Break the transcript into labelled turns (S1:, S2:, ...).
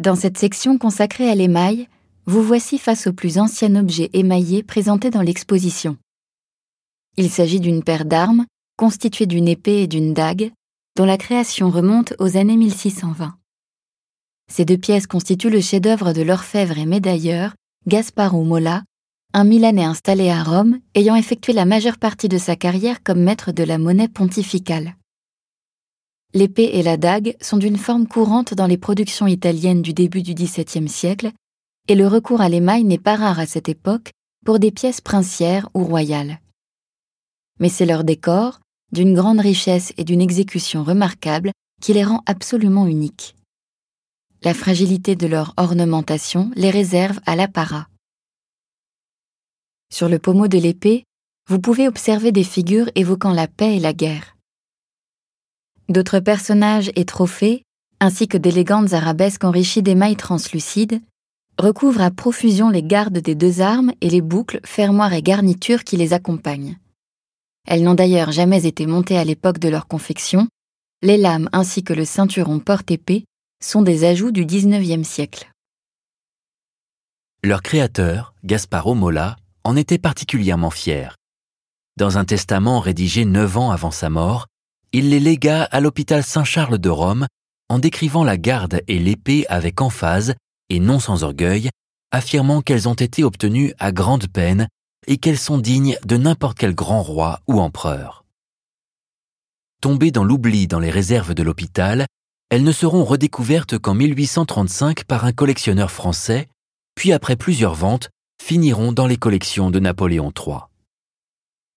S1: Dans cette section consacrée à l'émail, vous voici face au plus ancien objet émaillé présenté dans l'exposition. Il s'agit d'une paire d'armes constituée d'une épée et d'une dague, dont la création remonte aux années 1620. Ces deux pièces constituent le chef-d'œuvre de l'orfèvre et médailleur Gasparo Mola, un Milanais installé à Rome ayant effectué la majeure partie de sa carrière comme maître de la monnaie pontificale. L'épée et la dague sont d'une forme courante dans les productions italiennes du début du XVIIe siècle, et le recours à l'émail n'est pas rare à cette époque pour des pièces princières ou royales. Mais c'est leur décor, d'une grande richesse et d'une exécution remarquable, qui les rend absolument uniques. La fragilité de leur ornementation les réserve à l'apparat. Sur le pommeau de l'épée, vous pouvez observer des figures évoquant la paix et la guerre. D'autres personnages et trophées, ainsi que d'élégantes arabesques enrichies d'émail translucide, recouvrent à profusion les gardes des deux armes et les boucles, fermoirs et garnitures qui les accompagnent. Elles n'ont d'ailleurs jamais été montées à l'époque de leur confection, les lames ainsi que le ceinturon porte-épée sont des ajouts du XIXe siècle.
S2: Leur créateur, Gasparo Mola, en était particulièrement fier. Dans un testament rédigé neuf ans avant sa mort, il les légua à l'hôpital Saint-Charles de Rome en décrivant la garde et l'épée avec emphase et non sans orgueil, affirmant qu'elles ont été obtenues à grande peine et qu'elles sont dignes de n'importe quel grand roi ou empereur. Tombées dans l'oubli dans les réserves de l'hôpital, elles ne seront redécouvertes qu'en 1835 par un collectionneur français, puis après plusieurs ventes, finiront dans les collections de Napoléon III.